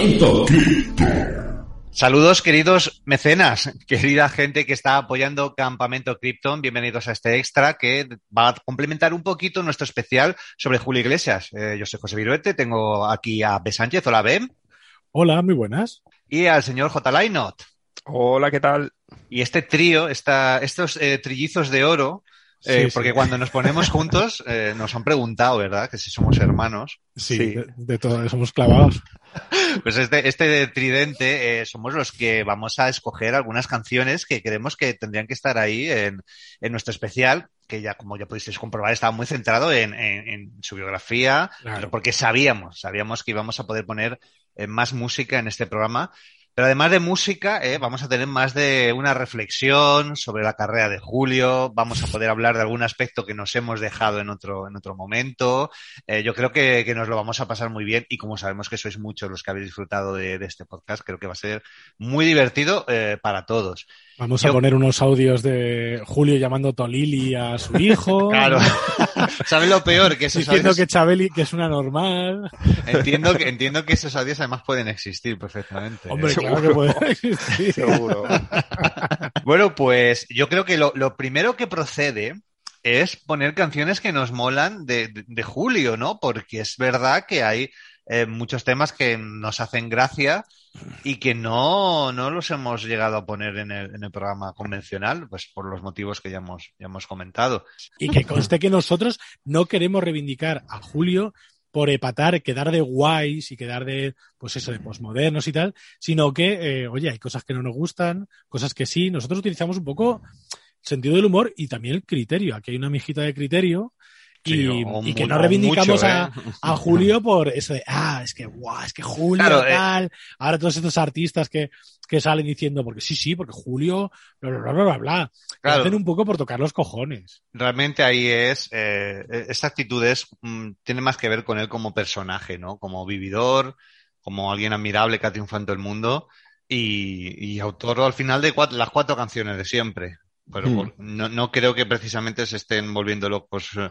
Cripto. Saludos queridos mecenas, querida gente que está apoyando Campamento Krypton, bienvenidos a este extra que va a complementar un poquito nuestro especial sobre Julio Iglesias. Eh, yo soy José Viruete, tengo aquí a B. Sánchez, hola B. Hola, muy buenas. Y al señor J. Lainot. Hola, ¿qué tal? Y este trío, esta, estos eh, trillizos de oro, eh, Sí, porque sí. cuando nos ponemos juntos eh, nos han preguntado, ¿verdad? Que si somos hermanos. Sí, Sí. De, de todo, somos clavados. Pues este, este tridente eh, somos los que vamos a escoger algunas canciones que creemos que tendrían que estar ahí en, en nuestro especial, que ya, como ya pudisteis comprobar, estaba muy centrado en, en- en su biografía, Claro. pero porque sabíamos, sabíamos que íbamos a poder poner eh, más música en este programa. Pero además de música, eh, vamos a tener más de una reflexión sobre la carrera de Julio, vamos a poder hablar de algún aspecto que nos hemos dejado en otro, en otro momento. Eh, yo creo que, nos lo vamos a pasar muy bien y como sabemos que sois muchos los que habéis disfrutado de, de este podcast, creo que va a ser muy divertido eh, para todos. Vamos Yo- a poner unos audios de Julio llamando Tolili a su hijo. Claro. ¿Sabes lo peor? Que esos Diciendo audios, que Chabeli, que es una normal. entiendo, que, entiendo que esos audios además pueden existir perfectamente. ¿eh? Hombre, claro Seguro. que puede existir. Seguro. Bueno, pues yo creo que lo, lo primero que procede es poner canciones que nos molan de, de- de Julio, ¿no? Porque es verdad que hay eh, muchos temas que nos hacen gracia y que no, no los hemos llegado a poner en el, en el programa convencional, pues por los motivos que ya hemos, ya hemos comentado. Y que conste que nosotros no queremos reivindicar a Julio por epatar, quedar de guays y quedar de, pues eso, de posmodernos y tal, sino que, eh, oye, hay cosas que no nos gustan, cosas que sí. Nosotros utilizamos un poco sentido del humor y también el criterio. Aquí hay una mijita de criterio y, que no reivindicamos mucho, ¿eh? a Julio por eso de, ah, es que, guau, es que Julio Claro, eh. tal. Ahora todos estos artistas que, que salen diciendo, porque sí, sí, porque Julio, bla, bla, bla, bla, bla. Lo Claro. hacen un poco por tocar los cojones. Realmente ahí es, eh, esta actitud es, mm, tiene más que ver con él como personaje, ¿no? Como vividor, como alguien admirable que ha triunfado en todo el mundo y, y autor al final de cuat- las cuatro canciones de siempre. Pero Mm. por- no, no creo que precisamente se estén volviendo locos eh,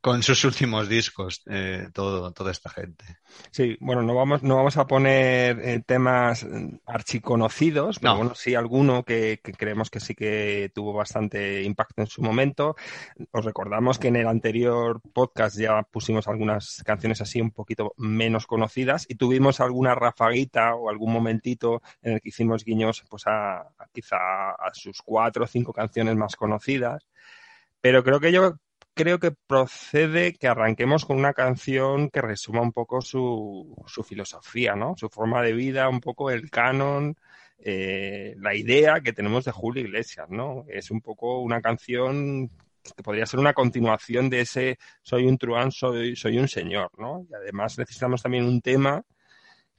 con sus últimos discos, eh, todo, toda esta gente. Sí, bueno, no vamos, no vamos a poner eh, temas eh, archiconocidos, pero No. bueno, sí alguno que, que creemos que sí que tuvo bastante impacto en su momento. Os recordamos que en el anterior podcast ya pusimos algunas canciones así un poquito menos conocidas y tuvimos alguna rafaguita o algún momentito en el que hicimos guiños pues a, a quizá a sus cuatro o cinco canciones más conocidas. Pero creo que yo creo que procede que arranquemos con una canción que resuma un poco su, su filosofía, ¿no? Su forma de vida, un poco el canon, eh, la idea que tenemos de Julio Iglesias, ¿no? Es un poco una canción que podría ser una continuación de ese soy un truán, soy, soy un señor, ¿no? Y además necesitamos también un tema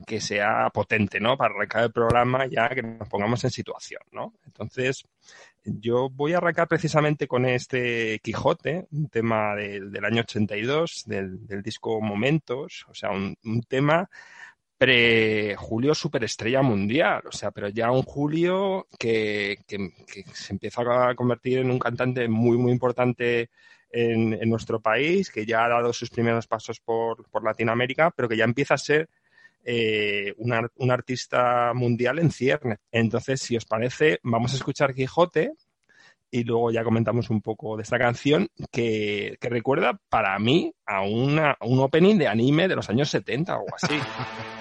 que sea potente, ¿no? Para arrancar el programa ya que nos pongamos en situación, ¿no? Entonces, yo voy a arrancar precisamente con este Quijote, un tema del, año 82, del, del disco Momentos, o sea, un, tema pre-Julio superestrella mundial, o sea, pero ya un Julio que se empieza a convertir en un cantante muy, muy importante en, en nuestro país, que ya ha dado sus primeros pasos por, por Latinoamérica, pero que ya empieza a ser eh, un, un artista mundial en cierne. Entonces, si os parece, vamos a escuchar Quijote y luego ya comentamos un poco de esta canción que, que recuerda para mí a, una, a un opening de anime de los años 70 o así.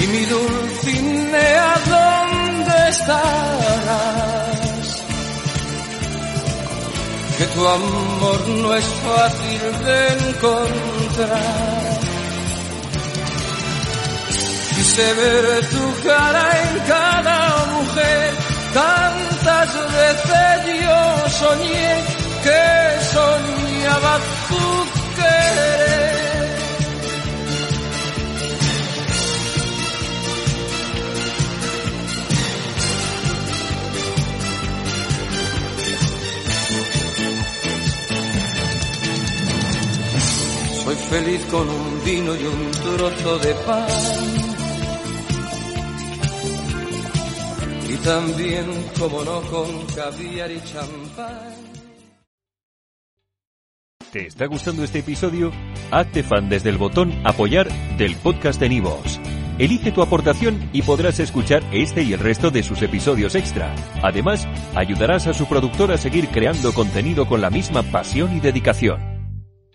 Y mi Dulcinea, ¿dónde estarás? Que tu amor no es fácil de encontrar. Quise ver tu cara en cada feliz con un vino y un trozo de pan. Y también, como no, con caviar y champán. ¿Te está gustando este episodio? Hazte fan desde el botón Apoyar del podcast de Nivos. Elige tu aportación y podrás escuchar este y el resto de sus episodios extra. Además, ayudarás a su productor a seguir creando contenido con la misma pasión y dedicación.